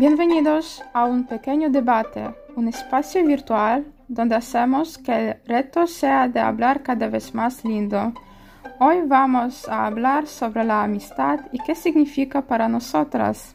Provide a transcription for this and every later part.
Bienvenidos a un pequeño debate, un espacio virtual donde hacemos que el reto sea de hablar cada vez más lindo. Hoy vamos a hablar sobre la amistad y qué significa para nosotras.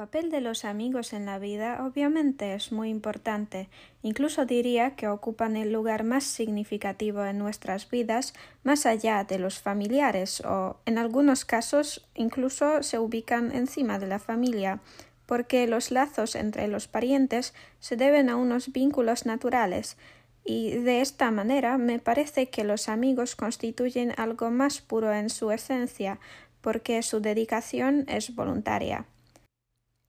Papel de los amigos en la vida obviamente es muy importante, incluso diría que ocupan el lugar más significativo en nuestras vidas más allá de los familiares o en algunos casos incluso se ubican encima de la familia, porque los lazos entre los parientes se deben a unos vínculos naturales, y de esta manera me parece que los amigos constituyen algo más puro en su esencia, porque su dedicación es voluntaria.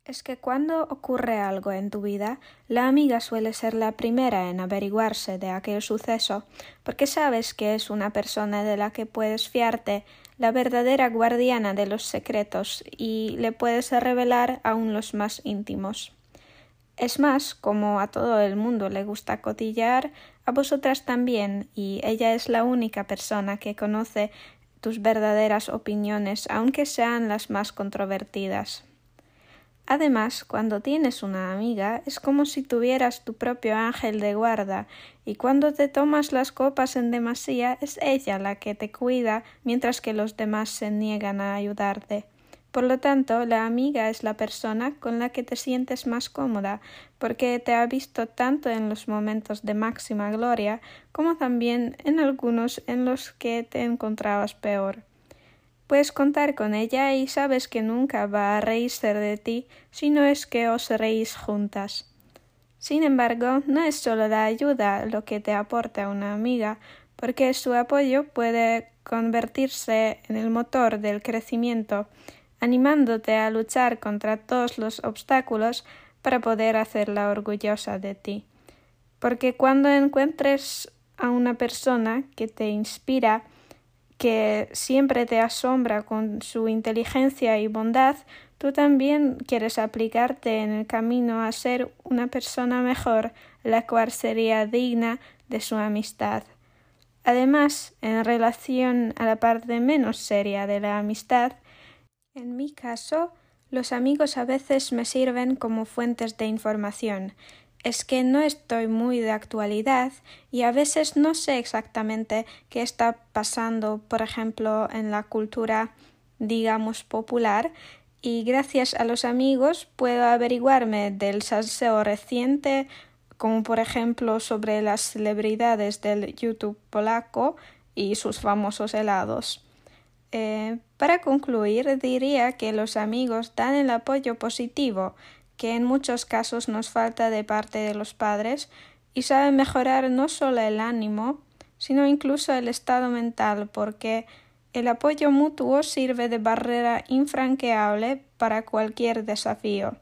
Es que cuando ocurre algo en tu vida, la amiga suele ser la primera en averiguarse de aquel suceso, porque sabes que es una persona de la que puedes fiarte, la verdadera guardiana de los secretos, y le puedes revelar aún los más íntimos. Es más, como a todo el mundo le gusta cotillar, a vosotras también, y ella es la única persona que conoce tus verdaderas opiniones, aunque sean las más controvertidas. Además, cuando tienes una amiga es como si tuvieras tu propio ángel de guarda, y cuando te tomas las copas en demasía es ella la que te cuida mientras que los demás se niegan a ayudarte. Por lo tanto, la amiga es la persona con la que te sientes más cómoda, porque te ha visto tanto en los momentos de máxima gloria como también en algunos en los que te encontrabas peor. Puedes contar con ella y sabes que nunca va a reírse de ti si no es que os reís juntas. Sin embargo, no es solo la ayuda lo que te aporta una amiga, porque su apoyo puede convertirse en el motor del crecimiento, animándote a luchar contra todos los obstáculos para poder hacerla orgullosa de ti. Porque cuando encuentres a una persona que te inspira, que siempre te asombra con su inteligencia y bondad, tú también quieres aplicarte en el camino a ser una persona mejor, la cual sería digna de su amistad. Además, en relación a la parte menos seria de la amistad, en mi caso, los amigos a veces me sirven como fuentes de información, es que no estoy muy de actualidad y a veces no sé exactamente qué está pasando, por ejemplo, en la cultura, digamos, popular, y gracias a los amigos puedo averiguarme del salseo reciente, como por ejemplo sobre las celebridades del YouTube polaco y sus famosos helados. Eh, para concluir, diría que los amigos dan el apoyo positivo que en muchos casos nos falta de parte de los padres y sabe mejorar no solo el ánimo, sino incluso el estado mental, porque el apoyo mutuo sirve de barrera infranqueable para cualquier desafío.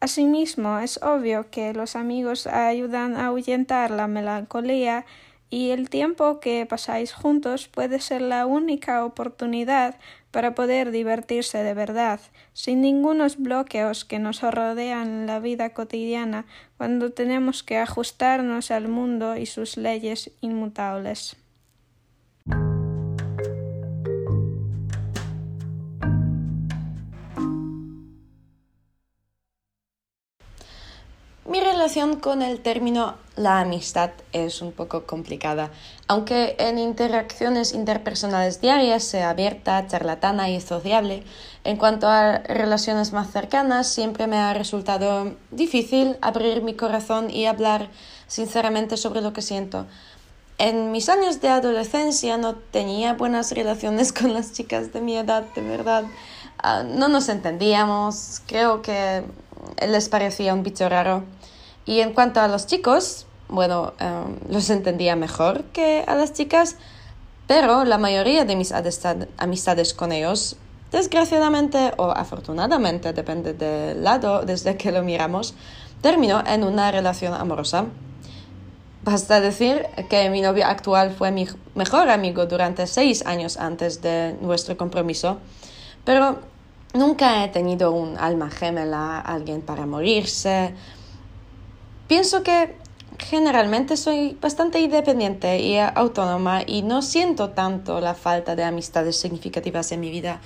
Asimismo, es obvio que los amigos ayudan a ahuyentar la melancolía y el tiempo que pasáis juntos puede ser la única oportunidad para poder divertirse de verdad, sin ningunos bloqueos que nos rodean en la vida cotidiana cuando tenemos que ajustarnos al mundo y sus leyes inmutables. Relación con el término la amistad es un poco complicada, aunque en interacciones interpersonales diarias sea abierta, charlatana y sociable. En cuanto a relaciones más cercanas, siempre me ha resultado difícil abrir mi corazón y hablar sinceramente sobre lo que siento. En mis años de adolescencia no tenía buenas relaciones con las chicas de mi edad, de verdad. Ah, no nos entendíamos, creo que les parecía un bicho raro. Y en cuanto a los chicos, bueno, em, los entendía mejor que a las chicas, pero la mayoría de mis amistades con ellos, desgraciadamente o afortunadamente, depende del lado desde que lo miramos, terminó en una relación amorosa. Basta decir que mi novio actual fue mi mejor amigo durante seis años antes de nuestro compromiso, pero nunca he tenido un alma gemela, alguien para morirse, Pienso que generalmente soy bastante independiente y autónoma y no siento tanto la falta de amistades significativas en mi vida.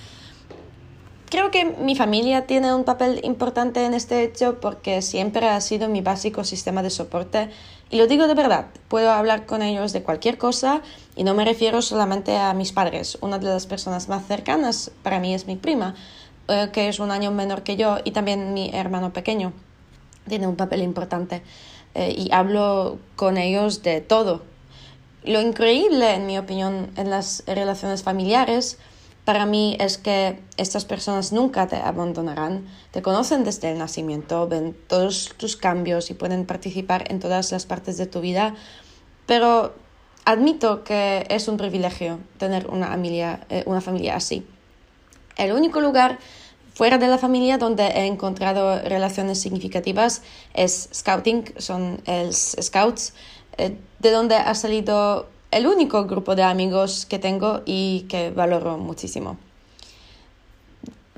Creo que mi familia tiene un papel importante en este hecho porque siempre ha sido mi básico sistema de soporte y lo digo de verdad, puedo hablar con ellos de cualquier cosa y no me refiero solamente a mis padres. Una de las personas más cercanas para mí es mi prima, eh, que es un año menor que yo y también mi hermano pequeño. Tiene un papel importante eh, y hablo con ellos de todo. Lo increíble, en mi opinión, en las relaciones familiares para mí es que estas personas nunca te abandonarán, te conocen desde el nacimiento, ven todos tus cambios y pueden participar en todas las partes de tu vida, pero admito que es un privilegio tener una familia, eh, una familia así. El único lugar fuera de la familia donde he encontrado relaciones significativas es Scouting, son los Scouts, eh, de donde ha salido el único grupo de amigos que tengo y que valoro muchísimo.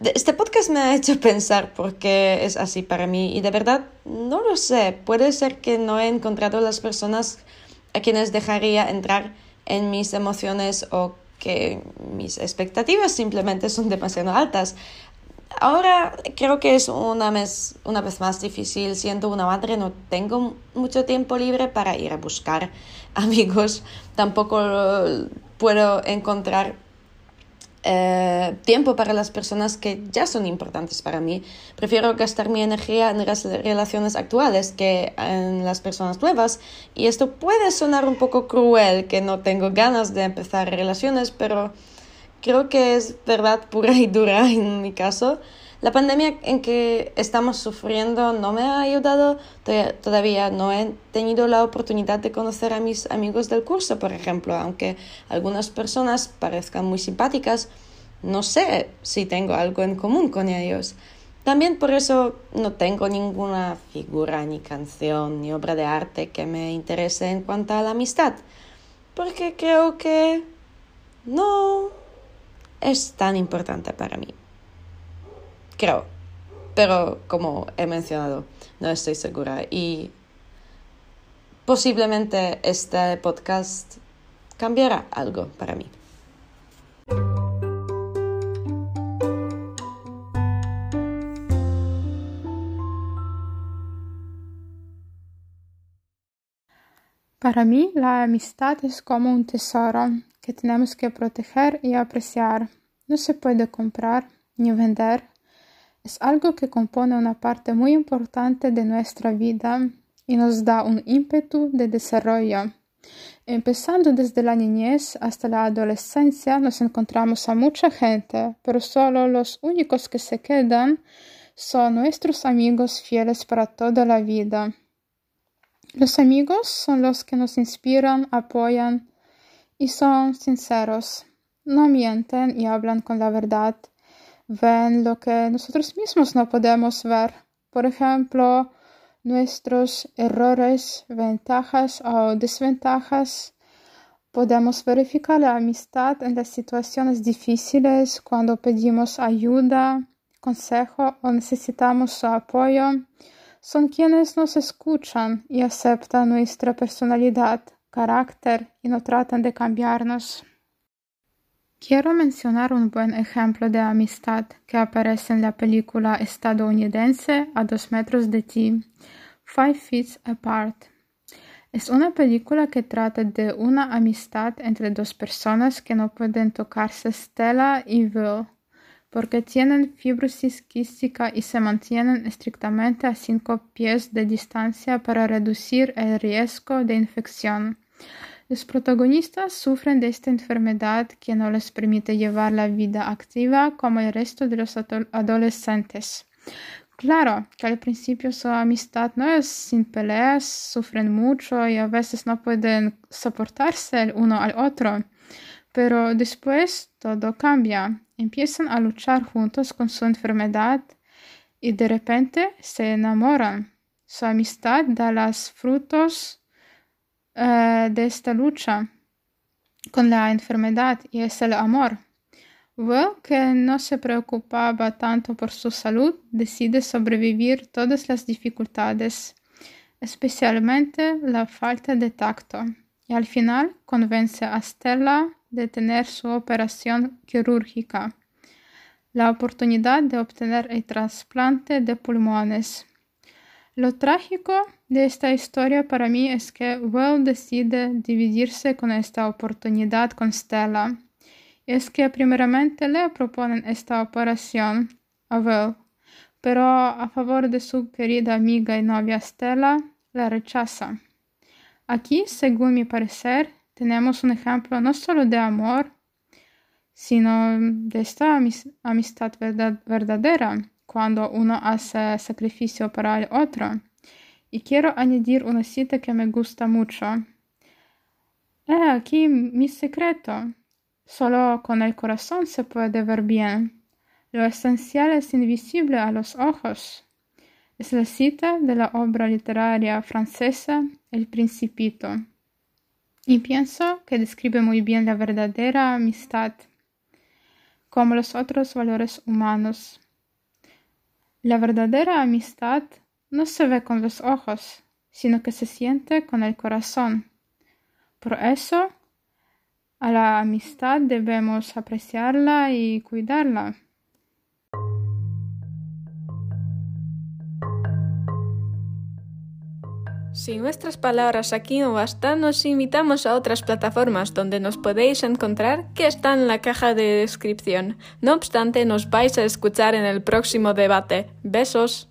Este podcast me ha hecho pensar por qué es así para mí y de verdad no lo sé. Puede ser que no he encontrado las personas a quienes dejaría entrar en mis emociones o que mis expectativas simplemente son demasiado altas. Ahora creo que es una vez, una vez más difícil. Siendo una madre no tengo mucho tiempo libre para ir a buscar amigos. Tampoco puedo encontrar eh, tiempo para las personas que ya son importantes para mí. Prefiero gastar mi energía en las relaciones actuales que en las personas nuevas. Y esto puede sonar un poco cruel, que no tengo ganas de empezar relaciones, pero creo que es verdad pura y dura en mi caso. La pandemia en que estamos sufriendo no me ha ayudado, todavía no he tenido la oportunidad de conocer a mis amigos del curso, por ejemplo, aunque algunas personas parezcan muy simpáticas, no sé si tengo algo en común con ellos. También por eso no tengo ninguna figura, ni canción, ni obra de arte que me interese en cuanto a la amistad, porque creo que no es tan importante para mí. Creo. Pero como he mencionado, no estoy segura. Y posiblemente este podcast cambiará algo para mí. Para mí la amistad es como un tesoro que tenemos que proteger y apreciar. No se puede comprar ni vender es algo que compone una parte muy importante de nuestra vida y nos da un ímpetu de desarrollo. Empezando desde la niñez hasta la adolescencia nos encontramos a mucha gente, pero solo los únicos que se quedan son nuestros amigos fieles para toda la vida. Los amigos son los que nos inspiran, apoyan y son sinceros. No mienten y hablan con la verdad ven lo que nosotros mismos no podemos ver. Por ejemplo, nuestros errores, ventajas o desventajas. Podemos verificar la amistad en las situaciones difíciles cuando pedimos ayuda, consejo o necesitamos su apoyo. Son quienes nos escuchan y aceptan nuestra personalidad, y no tratan de cambiarnos. Quiero mencionar un buen ejemplo de amistad que aparece en la película estadounidense A dos metros de ti, Five Feet Apart. Es una película que trata de una amistad entre dos personas que no pueden tocarse Stella y Will porque tienen fibrosis quística y se mantienen estrictamente a cinco pies de distancia para reducir el riesgo de infección. Los protagonistas sufren de esta enfermedad que no les permite llevar la vida activa como el resto de los adolescentes. Claro que al principio su amistad no es sin peleas, sufren mucho y a veces no pueden soportarse el uno al otro, pero después todo cambia. Empiezan a luchar juntos con su enfermedad y de repente se enamoran. Su amistad da los frutos eh, de esta lucha con la enfermedad y es el amor. Will, que no se preocupaba tanto por su salud, decide sobrevivir todas las dificultades. especialmente la falta de tacto, y al final convence a Stella de tener su operación quirúrgica, la oportunidad de obtener el trasplante de pulmones. Lo trágico de esta historia para mí es que Will decide dividirse con esta oportunidad con Stella. Es que primeramente le proponen esta operación a Will, pero a favor de su querida amiga y novia Stella, la rechaza. Aquí, según mi parecer, tenemos un ejemplo no solo de amor, sino de esta amistad verdadera cuando uno hace sacrificio para el otro. Y quiero añadir una cita que me gusta mucho. He aquí mi secreto. Solo con el corazón se puede ver bien. Lo esencial es invisible a los ojos. Es la cita de la obra literaria francesa El Principito. Y pienso que describe muy bien la verdadera amistad, como los otros valores humanos. La verdadera amistad no se ve con los ojos, sino que se siente con el corazón. Por eso, a la amistad debemos apreciarla y cuidarla. Si nuestras palabras aquí no bastan, nos invitamos a otras plataformas donde nos podéis encontrar que están en la caja de descripción. No obstante, nos vais a escuchar en el próximo debate. Besos.